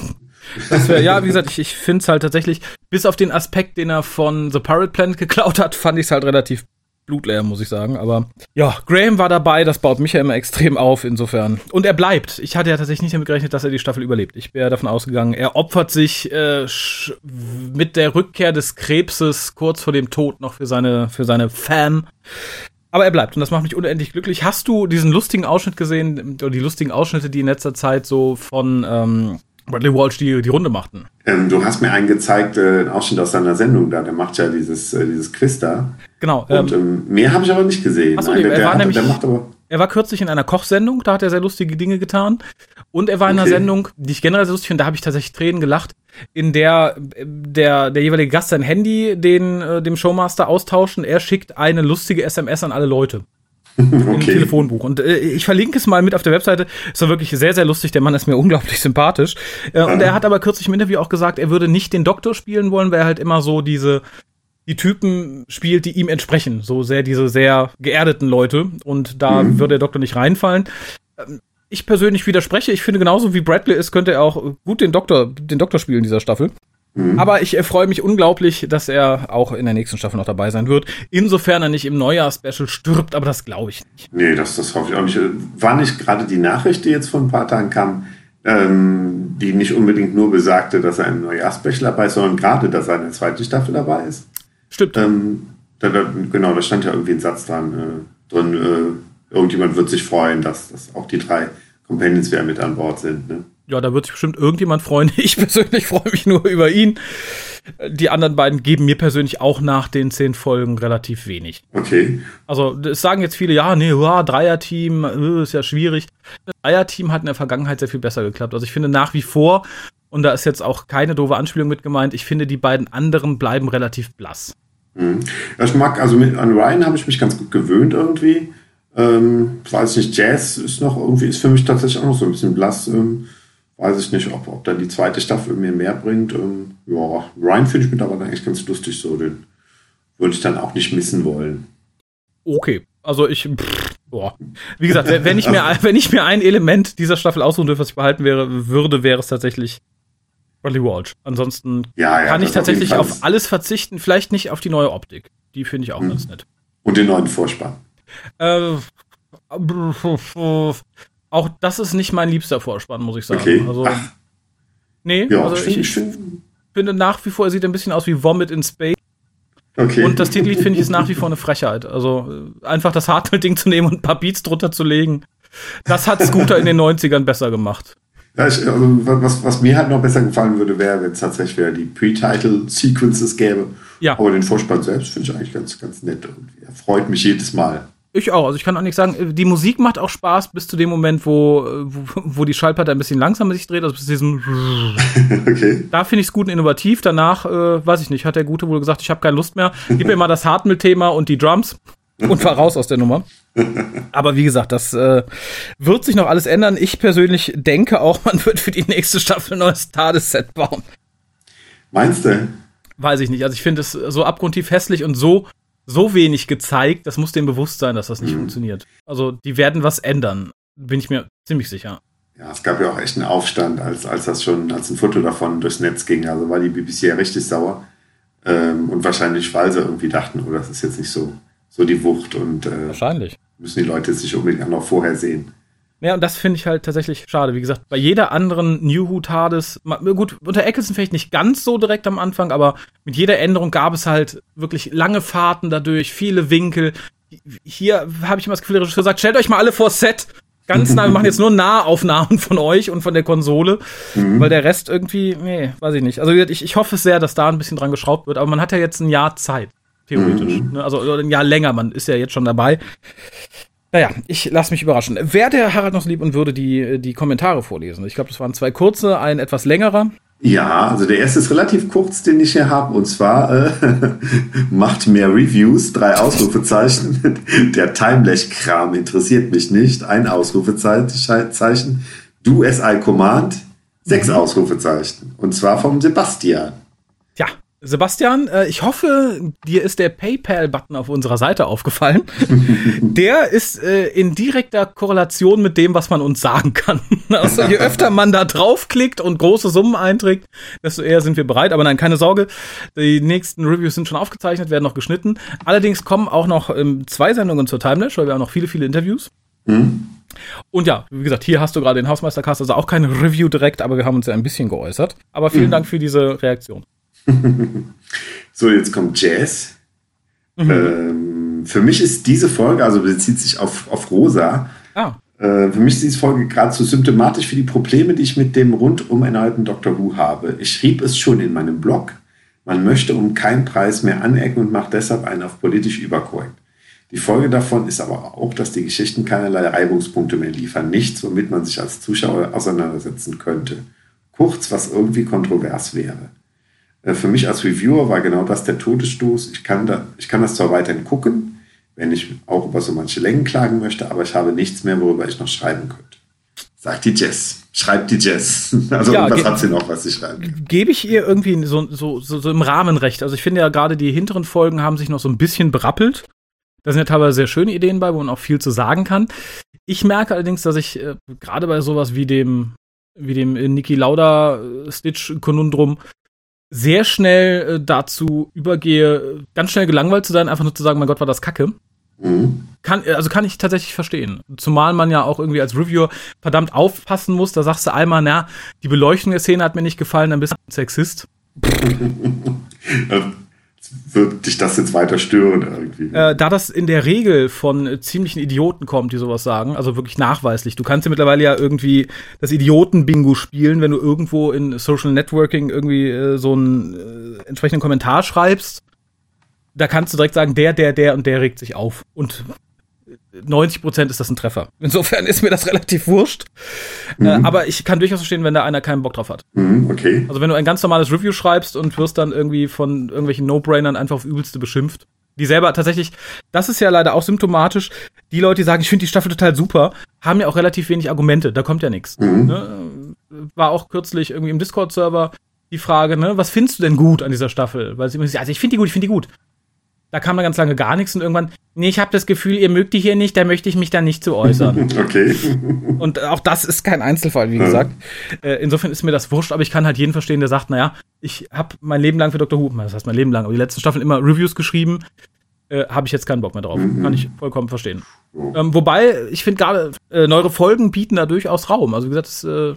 Das wäre, ja, wie gesagt, ich, ich finde es halt tatsächlich, bis auf den Aspekt, den er von The Pirate Planet geklaut hat, fand ich es halt relativ blutleer, muss ich sagen. Aber ja, Graham war dabei, das baut mich ja immer extrem auf, insofern. Und er bleibt. Ich hatte ja tatsächlich nicht damit gerechnet, dass er die Staffel überlebt. Ich wäre davon ausgegangen, er opfert sich äh, mit der Rückkehr des Krebses kurz vor dem Tod noch für seine, für seine Fam. Aber er bleibt und das macht mich unendlich glücklich. Hast du diesen lustigen Ausschnitt gesehen, oder die lustigen Ausschnitte, die in letzter Zeit so von ähm, Bradley Walsh die, die Runde machten? Ähm, du hast mir einen gezeigt, äh, einen Ausschnitt aus seiner Sendung da. Der macht ja dieses, äh, dieses Quiz da. Genau. Und ähm, ähm mehr habe ich aber nicht gesehen. Achso, nee, der, er war nämlich, der macht aber er war kürzlich in einer Kochsendung, da hat er sehr lustige Dinge getan. Und er war in einer Sendung, die ich generell sehr lustig finde, da habe ich tatsächlich Tränen gelacht, in der der, der jeweilige Gast sein Handy den, äh, dem Showmaster austauscht und er schickt eine lustige SMS an alle Leute. Okay. Im Telefonbuch. Und äh, ich verlinke es mal mit auf der Webseite. Ist doch wirklich sehr, sehr lustig. Der Mann ist mir unglaublich sympathisch. Äh, und er hat aber kürzlich im Interview auch gesagt, er würde nicht den Doktor spielen wollen, weil er halt immer so diese die Typen spielt, die ihm entsprechen. So sehr diese sehr geerdeten Leute. Und da mhm. würde der Doktor nicht reinfallen. Ich persönlich widerspreche. Ich finde, genauso wie Bradley ist, könnte er auch gut den Doktor, den Doktor spielen in dieser Staffel. Mhm. Aber ich freue mich unglaublich, dass er auch in der nächsten Staffel noch dabei sein wird. Insofern er nicht im Neujahr-Special stirbt, aber das glaube ich nicht. Nee, das, das hoffe ich auch nicht. War nicht gerade die Nachricht, die jetzt vor ein paar Tagen kam, ähm, die nicht unbedingt nur besagte, dass er im Neujahr-Special dabei ist, sondern gerade, dass er in der zweiten Staffel dabei ist? Stimmt. Ähm, da, da, genau, da stand ja irgendwie ein Satz dran, äh, drin, äh, irgendjemand wird sich freuen, dass, dass auch die drei Companions wieder mit an Bord sind. Ne? ja, da wird sich bestimmt irgendjemand freuen. Ich persönlich freue mich nur über ihn. Die anderen beiden geben mir persönlich auch nach den zehn Folgen relativ wenig. Okay. Also, es sagen jetzt viele, ja, nee, hua, Dreierteam, äh, ist ja schwierig. Dreierteam hat in der Vergangenheit sehr viel besser geklappt. Also, ich finde nach wie vor, und da ist jetzt auch keine doofe Anspielung mit gemeint, ich finde, die beiden anderen bleiben relativ blass. Mhm. Ja, ich mag, also mit, an Ryan habe ich mich ganz gut gewöhnt irgendwie. Ähm, weiß nicht, Jazz ist noch irgendwie, ist für mich tatsächlich auch noch so ein bisschen blass. Ähm, weiß ich nicht, ob, ob dann die zweite Staffel mir mehr bringt. Ähm, ja, Ryan finde ich mittlerweile eigentlich ganz lustig so. Den würde ich dann auch nicht missen wollen. Okay, also ich, pff, boah. Wie gesagt, wenn ich mir, wenn ich mir ein Element dieser Staffel aussuchen dürfte, was ich behalten wäre, würde, wäre es tatsächlich Bradley Walsh. Ansonsten Ja, ja, kann ich auf tatsächlich Fall. auf alles verzichten, vielleicht nicht auf die neue Optik. Die finde ich auch Mhm. ganz nett. Und den neuen Vorspann. Äh, auch das ist nicht mein liebster Vorspann, muss ich sagen. Okay. Also, Ach, nee, ja, also ich ich, finde, nach wie vor, er sieht ein bisschen aus wie Vomit in Space. okay. Und das Titellied finde ich ist nach wie vor eine Frechheit. Also einfach das Hardware-Ding zu nehmen und ein paar Beats drunter zu legen, das hat Scooter in den 90ern besser gemacht. Ja, ich, also, was, was mir halt noch besser gefallen würde, wäre, wenn es tatsächlich wieder die Pre-Title-Sequences gäbe. Ja. Aber den Vorspann selbst finde ich eigentlich ganz, ganz nett. Irgendwie. Er freut mich jedes Mal. Ich auch. Also ich kann auch nichts sagen. Die Musik macht auch Spaß bis zu dem Moment, wo, wo, wo die Schallplatte ein bisschen langsamer sich dreht. Also bis zu diesem. okay. Da finde ich es gut und innovativ. Danach, äh, weiß ich nicht, hat der Gute wohl gesagt, ich habe keine Lust mehr. Gib mir mal das Hartmill-Thema und die Drums und fahr raus aus der Nummer. Aber wie gesagt, das äh, wird sich noch alles ändern. Ich persönlich denke auch, man wird für die nächste Staffel ein neues TARDIS-Set bauen. Meinst du? Weiß ich nicht. Also ich finde es so abgrundtief hässlich und so so wenig gezeigt, das muss dem bewusst sein, dass das nicht funktioniert. Also die werden was ändern, bin ich mir ziemlich sicher. Ja, es gab ja auch echt einen Aufstand, als, als das schon, als ein Foto davon durchs Netz ging. Also war die BBC ja richtig sauer. Ähm, und wahrscheinlich, weil sie irgendwie dachten, oh, das ist jetzt nicht so, so die Wucht und äh, Wahrscheinlich. müssen die Leute sich unbedingt auch noch vorher sehen. Ja, und das finde ich halt tatsächlich schade. Wie gesagt, bei jeder anderen New Who TARDIS, gut, unter Eccleston vielleicht nicht ganz so direkt am Anfang, aber mit jeder Änderung gab es halt wirklich lange Fahrten dadurch, viele Winkel. Hier habe ich immer das Gefühl, der Regisseur sagt, stellt euch mal alle vor Set. Ganz nah, wir machen jetzt nur Nahaufnahmen von euch und von der Konsole, weil der Rest irgendwie, nee, weiß ich nicht. Also ich, ich hoffe sehr, dass da ein bisschen dran geschraubt wird, aber man hat ja jetzt ein Jahr Zeit, theoretisch. Ne? Also ein Jahr länger, man ist ja jetzt schon dabei. Naja, ich lasse mich überraschen. Wer der Harald noch so lieb und würde die, die Kommentare vorlesen? Ich glaube, das waren zwei kurze, ein etwas längerer. Ja, also der erste ist relativ kurz, den ich hier habe. Und zwar äh, macht mehr Reviews, drei Ausrufezeichen. Der Timelech-Kram interessiert mich nicht. Ein Ausrufezeichen. Du SI Command, sechs Ausrufezeichen. Und zwar vom Sebastian. Sebastian, äh, ich hoffe, dir ist der PayPal-Button auf unserer Seite aufgefallen. der ist äh, in direkter Korrelation mit dem, was man uns sagen kann. Also je öfter man da draufklickt und große Summen einträgt, desto eher sind wir bereit. Aber nein, keine Sorge, die nächsten Reviews sind schon aufgezeichnet, werden noch geschnitten. Allerdings kommen auch noch ähm, zwei Sendungen zur Timelash, weil wir haben noch viele, viele Interviews. Und ja, wie gesagt, hier hast du gerade den Hausmeistercast, also auch kein Review direkt, aber wir haben uns ja ein bisschen geäußert. Aber vielen Dank für diese Reaktion. So, jetzt kommt Jazz. Ähm, für mich ist diese Folge, also bezieht sich auf, auf Rosa, Ah, Äh, für mich ist diese Folge geradezu symptomatisch für die Probleme, die ich mit dem rundum erneuten Doctor Who habe. Ich schrieb es schon in meinem Blog. Man möchte um keinen Preis mehr anecken und macht deshalb einen auf politisch überkorrekt. Die Folge davon ist aber auch, dass die Geschichten keinerlei Reibungspunkte mehr liefern. Nichts, womit man sich als Zuschauer auseinandersetzen könnte. Kurz, was irgendwie kontrovers wäre. Äh, Für mich als Reviewer war genau das der Todesstoß. Ich kann, da, ich kann das zwar weiterhin gucken, wenn ich auch über so manche Längen klagen möchte, aber ich habe nichts mehr, worüber ich noch schreiben könnte. Sagt die Jess. Schreibt die Jess. Also Ja, was hat sie noch, was sie schreibt? gebe ich ihr irgendwie so, so, so, so im Rahmen recht. Also ich finde ja gerade die hinteren Folgen haben sich noch so ein bisschen berappelt. Da sind ja teilweise sehr schöne Ideen bei, wo man auch viel zu sagen kann. Ich merke allerdings, dass ich äh, gerade bei sowas wie dem, wie dem Niki Lauda äh, Stitch Konundrum sehr schnell äh, dazu übergehe, äh, ganz schnell gelangweilt zu sein, einfach nur zu sagen, mein Gott, war das Kacke. Mhm. Kann, also kann ich tatsächlich verstehen. Zumal man ja auch irgendwie als Reviewer verdammt aufpassen muss. Da sagst du einmal, na, die Beleuchtung der Szene hat mir nicht gefallen, dann bist du ein Sexist. Wird dich das jetzt weiter stören irgendwie? Äh, da das in der Regel von äh, ziemlichen Idioten kommt, die sowas sagen, also wirklich nachweislich. Du kannst ja mittlerweile ja irgendwie das Idioten-Bingo spielen, wenn du irgendwo in Social Networking irgendwie äh, so einen äh, entsprechenden Kommentar schreibst. Da kannst du direkt sagen, der, der, der und der regt sich auf. Und 90 Prozent ist das ein Treffer. Insofern ist mir das relativ wurscht. Äh, mhm. Äh, aber ich kann durchaus verstehen, wenn da einer keinen Bock drauf hat. Mhm, okay. Also wenn du ein ganz normales Review schreibst und wirst dann irgendwie von irgendwelchen No-Brainern einfach auf übelste beschimpft. Die selber tatsächlich, das ist ja leider auch symptomatisch. Die Leute, die sagen, ich finde die Staffel total super, haben ja auch relativ wenig Argumente. Da kommt ja nichts. Mhm. Ne? War auch kürzlich irgendwie im Discord-Server die Frage, ne, was findest du denn gut an dieser Staffel? Weil sie immer also ich finde die gut, ich finde die gut. Da kam dann ganz lange gar nichts und irgendwann, nee, ich habe das Gefühl, ihr mögt die hier nicht, da möchte ich mich dann nicht zu äußern. okay. Und auch das ist kein Einzelfall, wie gesagt. Ja. Äh, insofern ist mir das wurscht, aber ich kann halt jeden verstehen, der sagt, naja, ich habe mein Leben lang für Dr. Who, das heißt mein Leben lang, aber die letzten Staffeln immer Reviews geschrieben, äh, habe ich jetzt keinen Bock mehr drauf. Mhm. Kann ich vollkommen verstehen. Ähm, wobei, ich finde gerade, äh, neuere Folgen bieten da durchaus Raum. Also wie gesagt, es äh,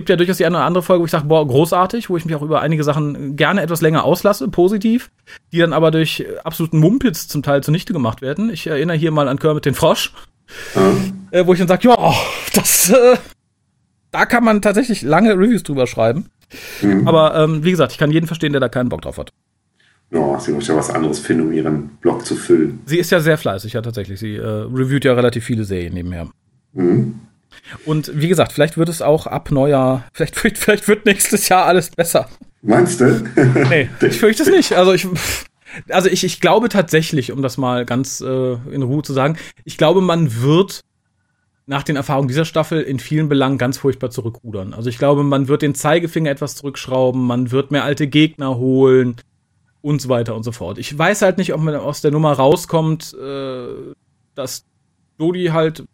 gibt ja durchaus die eine oder andere Folge, wo ich sage, boah, großartig, wo ich mich auch über einige Sachen gerne etwas länger auslasse, positiv, die dann aber durch absoluten Mumpitz zum Teil zunichte gemacht werden. Ich erinnere hier mal an Kermit den Frosch, äh, wo ich dann sage, ja, das, äh, da kann man tatsächlich lange Reviews drüber schreiben. Mhm. Aber ähm, wie gesagt, ich kann jeden verstehen, der da keinen Bock drauf hat. Ja, sie muss ja was anderes finden, um ihren Blog zu füllen. Sie ist ja sehr fleißig, ja tatsächlich. Sie äh, reviewt ja relativ viele Serien nebenher. Mhm. Und wie gesagt, vielleicht wird es auch ab Neujahr, vielleicht, vielleicht wird nächstes Jahr alles besser. Meinst du? nee, ich fürchte es nicht. Also ich, also ich, ich glaube tatsächlich, um das mal ganz äh, in Ruhe zu sagen, ich glaube, man wird nach den Erfahrungen dieser Staffel in vielen Belangen ganz furchtbar zurückrudern. Also ich glaube, man wird den Zeigefinger etwas zurückschrauben, man wird mehr alte Gegner holen und so weiter und so fort. Ich weiß halt nicht, ob man aus der Nummer rauskommt, äh, dass Dodi halt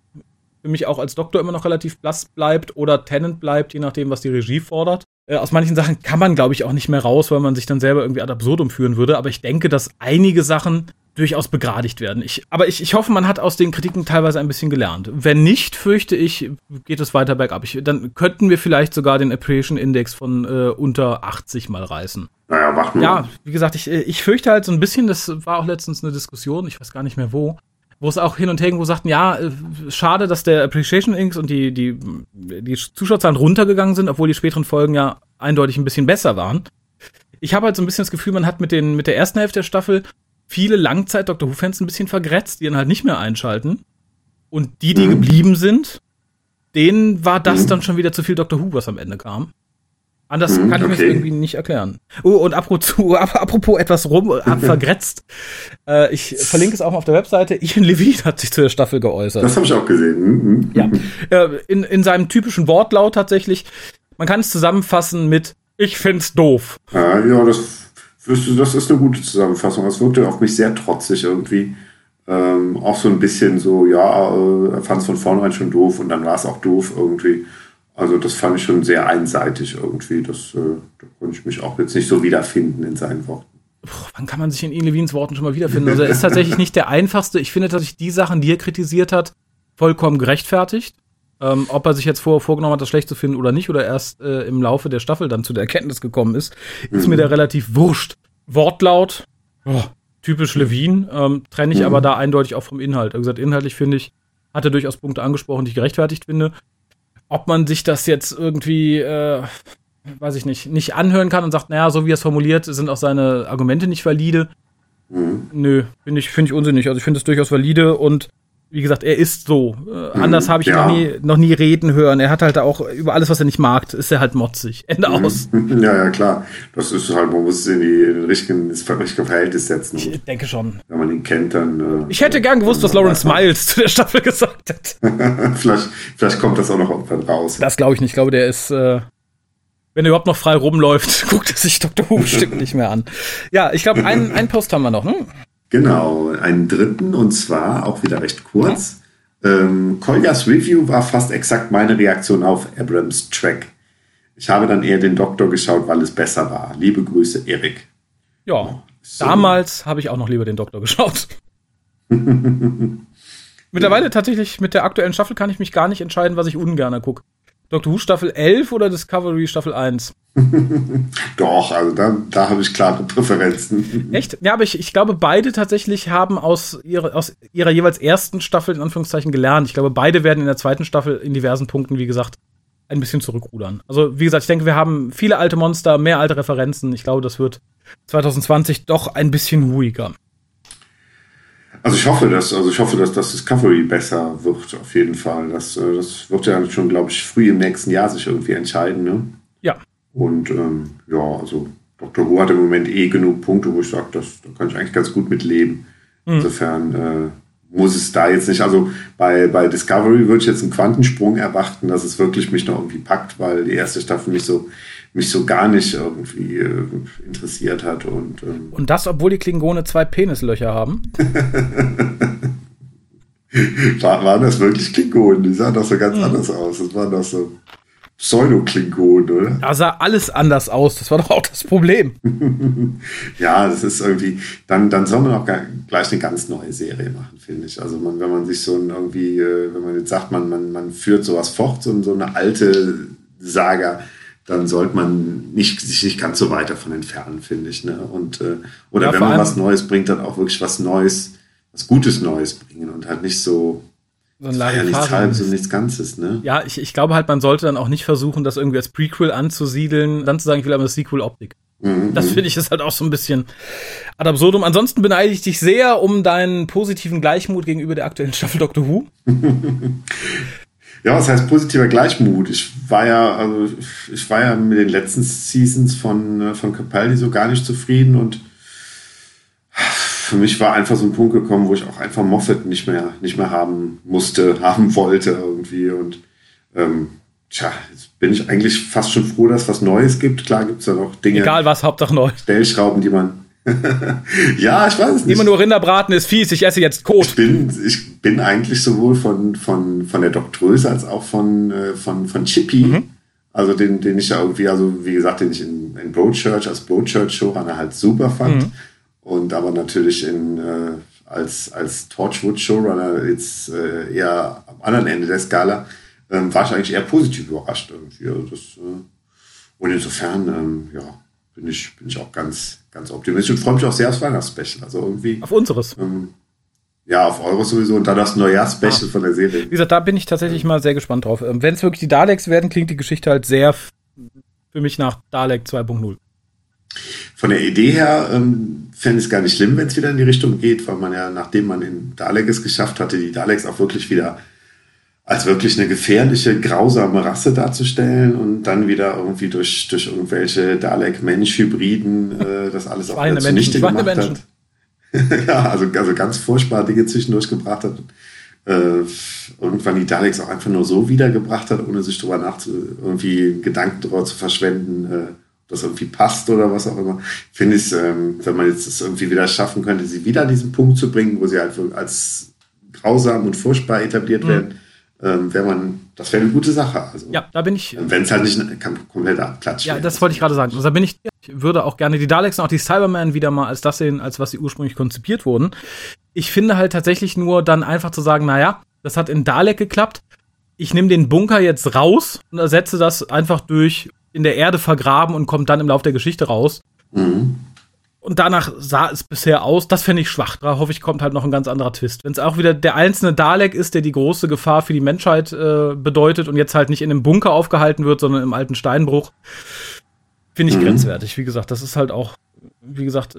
für mich auch als Doktor immer noch relativ blass bleibt oder Tenant bleibt, je nachdem, was die Regie fordert. Äh, aus manchen Sachen kann man, glaube ich, auch nicht mehr raus, weil man sich dann selber irgendwie ad absurdum führen würde. Aber ich denke, dass einige Sachen durchaus begradigt werden. Ich, aber ich, ich hoffe, man hat aus den Kritiken teilweise ein bisschen gelernt. Wenn nicht, fürchte ich, geht es weiter bergab. Ich, dann könnten wir vielleicht sogar den Appreciation Index von äh, unter 80 mal reißen. Naja, machen wir. Ja, wie gesagt, ich, ich fürchte halt so ein bisschen, das war auch letztens eine Diskussion, ich weiß gar nicht mehr wo, wo es auch hin und her ging, wo sagten, ja, äh, schade, dass der Appreciation Index und die, die, die Zuschauerzahlen runtergegangen sind, obwohl die späteren Folgen ja eindeutig ein bisschen besser waren. Ich habe halt so ein bisschen das Gefühl, man hat mit, den, mit der ersten Hälfte der Staffel viele Langzeit-Doctor Who-Fans ein bisschen vergrätzt, die dann halt nicht mehr einschalten. Und die, die mhm. geblieben sind, denen war das mhm. dann schon wieder zu viel Doctor Who, was am Ende kam. Anders hm, kann ich okay. mir irgendwie nicht erklären. Oh, und apropos, apropos etwas rum, äh, vergrätzt. Äh, ich verlinke es auch mal auf der Webseite. Ian Levine hat sich zu der Staffel geäußert. Das habe ich auch gesehen. Mhm. Ja. Äh, in, in seinem typischen Wortlaut tatsächlich. Man kann es zusammenfassen mit Ich find's doof. Ah, ja, das, das ist eine gute Zusammenfassung. Das wirkte auf mich sehr trotzig irgendwie. Ähm, auch so ein bisschen so, ja, äh, er fand es von vornherein schon doof und dann war es auch doof irgendwie. Also das fand ich schon sehr einseitig irgendwie. Das, äh, da konnte ich mich auch jetzt nicht so wiederfinden in seinen Worten. Puh, wann kann man sich in Ian Levins Worten schon mal wiederfinden? Also er ist tatsächlich nicht der einfachste. Ich finde, dass sich die Sachen, die er kritisiert hat, vollkommen gerechtfertigt. Ähm, ob er sich jetzt vorher vorgenommen hat, das schlecht zu finden oder nicht, oder erst äh, im Laufe der Staffel dann zu der Erkenntnis gekommen ist, ist mhm. mir da relativ wurscht. Wortlaut, oh, typisch Levine, ähm, trenne ich mhm. aber da eindeutig auch vom Inhalt. Er hat gesagt, inhaltlich finde ich, hat er durchaus Punkte angesprochen, die ich gerechtfertigt finde ob man sich das jetzt irgendwie, äh, weiß ich nicht, nicht anhören kann und sagt, naja, so wie er es formuliert, sind auch seine Argumente nicht valide. Mhm. Nö, finde ich, finde ich unsinnig. Also ich finde es durchaus valide und wie gesagt, er ist so. Äh, anders habe ich ja. noch, nie, noch nie reden hören. Er hat halt auch über alles, was er nicht mag, ist er halt motzig. Ende mhm. aus. Ja, ja, klar. Das ist halt, man muss es in die in richtigen, ins richtige Verhältnis setzen. Ich denke schon. Wenn man ihn kennt, dann. Äh, ich hätte gern gewusst, was Lawrence Miles zu der Staffel gesagt hat. vielleicht, vielleicht kommt das auch noch irgendwann raus. Das glaube ich nicht. Ich glaube, der ist. Äh, wenn er überhaupt noch frei rumläuft, guckt er sich Dr. Who bestimmt nicht mehr an. Ja, ich glaube, einen, einen Post haben wir noch, ne? Genau, einen dritten und zwar auch wieder recht kurz. Ähm, Koljas Review war fast exakt meine Reaktion auf Abrams Track. Ich habe dann eher den Doktor geschaut, weil es besser war. Liebe Grüße, Erik. Ja, so. damals habe ich auch noch lieber den Doktor geschaut. Mittlerweile tatsächlich mit der aktuellen Staffel kann ich mich gar nicht entscheiden, was ich ungern gucke. Doctor Who Staffel 11 oder Discovery Staffel 1? Doch, also da, da habe ich klare Präferenzen. Echt? Ja, aber ich, ich glaube, beide tatsächlich haben aus ihrer, aus ihrer jeweils ersten Staffel in Anführungszeichen gelernt. Ich glaube, beide werden in der zweiten Staffel in diversen Punkten, wie gesagt, ein bisschen zurückrudern. Also, wie gesagt, ich denke, wir haben viele alte Monster, mehr alte Referenzen. Ich glaube, das wird 2020 doch ein bisschen ruhiger. Also ich hoffe, dass, also ich hoffe, dass das Discovery besser wird, auf jeden Fall. Das, äh, das wird ja schon, glaube ich, früh im nächsten Jahr sich irgendwie entscheiden. Ne? Ja. Und ähm, ja, also Dr. Who hat im Moment eh genug Punkte, wo ich sage, das, da kann ich eigentlich ganz gut mit leben. Mhm. Insofern äh, muss es da jetzt nicht, also bei, bei Discovery würde ich jetzt einen Quantensprung erwarten, dass es wirklich mich noch irgendwie packt, weil die erste Staffel mich so mich so gar nicht irgendwie äh, interessiert hat. Und, ähm und das, obwohl die Klingone zwei Penislöcher haben? War, waren das wirklich Klingonen? Die sahen doch so ganz mhm. anders aus. Das waren doch so Pseudo-Klingonen, oder? Da sah alles anders aus. Das war doch auch das Problem. ja, das ist irgendwie, dann, dann soll man auch gleich eine ganz neue Serie machen, finde ich. Also man, wenn man sich so ein irgendwie, äh, wenn man jetzt sagt, man, man, man führt sowas fort, so, so eine alte Saga, dann sollte man nicht, sich nicht ganz so weit davon entfernen, finde ich. Ne? Und, äh, oder ja, wenn man was Neues bringt, dann auch wirklich was Neues, was Gutes Neues bringen und halt nicht so, so ein ja nichts halbes und nichts Ganzes, ne? Ja, ich, ich glaube halt, man sollte dann auch nicht versuchen, das irgendwie als Prequel anzusiedeln, dann zu sagen, ich will aber eine Sequel-Optik. Mhm. Das finde ich ist halt auch so ein bisschen ad absurdum. Ansonsten beneide ich dich sehr um deinen positiven Gleichmut gegenüber der aktuellen Staffel Doctor Who. Ja, was heißt positiver Gleichmut? Ich war ja, also ich war ja mit den letzten Seasons von, äh, von Capaldi so gar nicht zufrieden und für mich war einfach so ein Punkt gekommen, wo ich auch einfach Moffat nicht mehr, nicht mehr haben musste, haben wollte irgendwie. Und ähm, tja, jetzt bin ich eigentlich fast schon froh, dass es was Neues gibt. Klar gibt es ja noch Dinge. Egal was, Hauptsache neu. Stellschrauben, die man ja, ich weiß es nicht. Immer nur Rinderbraten ist fies, ich esse jetzt Kot. Ich bin, ich bin eigentlich sowohl von, von, von der Doktröse als auch von, äh, von, von Chippy. Mhm. Also den, den ich ja irgendwie, also wie gesagt, den ich in, in Broadchurch als Broadchurch-Showrunner halt super fand. Mhm. Und aber natürlich in, äh, als, als Torchwood-Showrunner jetzt äh, eher am anderen Ende der Skala, ähm, war ich eigentlich eher positiv überrascht irgendwie. Also das, äh, und insofern, ähm, ja, bin ich, bin ich auch ganz, ganz optimistisch und freue mich auch sehr aufs Weihnachtsspecial. Also irgendwie. Auf unseres. Ähm, ja, auf eures sowieso und dann das Neujahrsspecial ah. von der Serie. Wie gesagt, da bin ich tatsächlich mal sehr gespannt drauf. Ähm, Wenn es wirklich die Daleks werden, klingt die Geschichte halt sehr für mich nach Dalek 2.0. Von der Idee her ähm, fände ich es gar nicht schlimm, wenn es wieder in die Richtung geht, weil man ja, nachdem man in Dalek es geschafft hatte, die Daleks auch wirklich wieder als wirklich eine gefährliche, grausame Rasse darzustellen und dann wieder irgendwie durch, durch irgendwelche Dalek-Mensch-Hybriden äh, das alles auch wieder zunichte gemacht Menschen. hat. ja, also, also ganz furchtbar Dinge zwischendurch gebracht hat. Äh, irgendwann die Daleks auch einfach nur so wiedergebracht hat, ohne sich darüber nach irgendwie Gedanken darüber zu verschwenden, äh, das irgendwie passt oder was auch immer. Finde ich, ähm, wenn man jetzt es irgendwie wieder schaffen könnte, sie wieder an diesen Punkt zu bringen, wo sie halt als grausam und furchtbar etabliert mhm. werden, ähm, wäre man, das wäre eine gute Sache. Also, ja, da bin ich. Wenn es halt nicht komplett abklatscht. Ja, das wollte ich gerade sagen. Also da bin ich, ich würde auch gerne die Daleks und auch die Cybermen wieder mal als das sehen, als was sie ursprünglich konzipiert wurden. Ich finde halt tatsächlich nur dann einfach zu sagen, naja, das hat in Dalek geklappt. Ich nehme den Bunker jetzt raus und ersetze das einfach durch in der Erde vergraben und kommt dann im Laufe der Geschichte raus. Mhm. Und danach sah es bisher aus. Das fände ich schwach. Da hoffe ich, kommt halt noch ein ganz anderer Twist. Wenn es auch wieder der einzelne Dalek ist, der die große Gefahr für die Menschheit äh, bedeutet und jetzt halt nicht in einem Bunker aufgehalten wird, sondern im alten Steinbruch, finde ich mhm. grenzwertig. Wie gesagt, das ist halt auch, wie gesagt,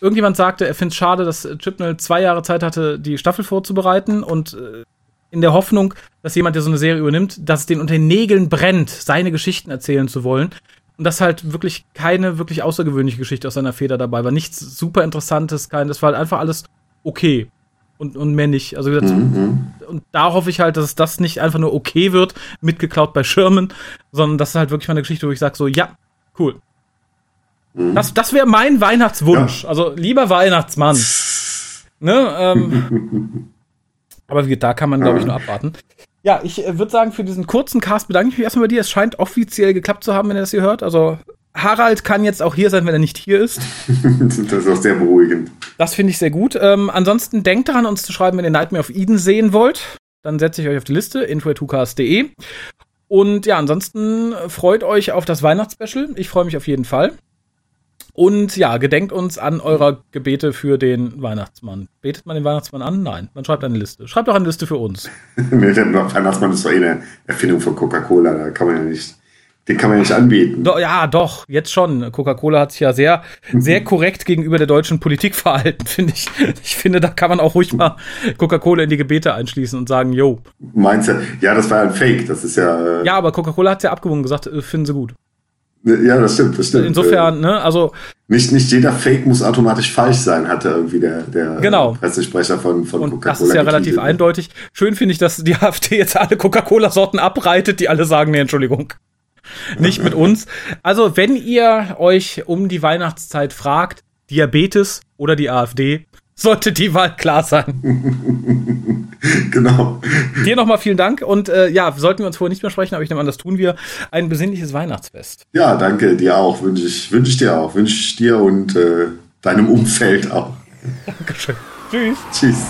irgendjemand sagte, er findet es schade, dass Chipnell zwei Jahre Zeit hatte, die Staffel vorzubereiten und äh, in der Hoffnung, dass jemand, der so eine Serie übernimmt, dass es den unter den Nägeln brennt, seine Geschichten erzählen zu wollen. Und das halt wirklich keine wirklich außergewöhnliche Geschichte aus seiner Feder dabei war. Nichts super Interessantes, kein, das war halt einfach alles okay. Und, und mehr nicht. Also gesagt, mhm. und da hoffe ich halt, dass das nicht einfach nur okay wird, mitgeklaut bei Sherman, sondern das ist halt wirklich mal eine Geschichte, wo ich sage so, ja, cool. Mhm. Das, das wäre mein Weihnachtswunsch. Ja. Also lieber Weihnachtsmann. ne? Ähm, aber wie, da kann man, glaube ich, nur abwarten. Ja, ich äh, würde sagen, für diesen kurzen Cast bedanke ich mich erstmal bei dir. Es scheint offiziell geklappt zu haben, wenn ihr das hier hört. Also Harald kann jetzt auch hier sein, wenn er nicht hier ist. das ist auch sehr beruhigend. Das finde ich sehr gut. Ähm, ansonsten denkt daran, uns zu schreiben, wenn ihr Nightmare of Eden sehen wollt. Dann setze ich euch auf die Liste, info2cast.de. Und ja, ansonsten freut euch auf das Weihnachtsspecial. Ich freue mich auf jeden Fall. Und ja, gedenkt uns an eurer Gebete für den Weihnachtsmann. Betet man den Weihnachtsmann an? Nein, man schreibt eine Liste. Schreibt doch eine Liste für uns. Weihnachtsmann ist doch eh eine Erfindung von Coca-Cola. Da kann man ja nicht, den kann man ja nicht anbieten. Do, ja, doch, jetzt schon. Coca-Cola hat sich ja sehr, sehr korrekt gegenüber der deutschen Politik verhalten, finde ich. Ich finde, da kann man auch ruhig mal Coca-Cola in die Gebete einschließen und sagen, yo. Meinst du? Ja, das war ja ein Fake. Das ist ja. Äh ja, aber Coca-Cola hat ja abgewogen gesagt, äh, finden sie gut. Ja, das stimmt, das stimmt. Insofern, ne, also. Nicht, nicht jeder Fake muss automatisch falsch sein, hatte irgendwie der, der genau. Pressesprecher von, von Coca-Cola. Das ist ja relativ ne? eindeutig. Schön finde ich, dass die AfD jetzt alle Coca-Cola-Sorten abreitet, die alle sagen, nee, Entschuldigung. Nicht mit uns. Also, wenn ihr euch um die Weihnachtszeit fragt, Diabetes oder die AfD, sollte die Wahl klar sein. genau. Dir nochmal vielen Dank und äh, ja, sollten wir uns vorher nicht mehr sprechen, aber ich nehme an, das tun wir. Ein besinnliches Weihnachtsfest. Ja, danke dir auch. Wünsche ich, wünsche ich dir auch. Wünsche ich dir und äh, deinem Umfeld auch. Dankeschön. Tschüss. Tschüss.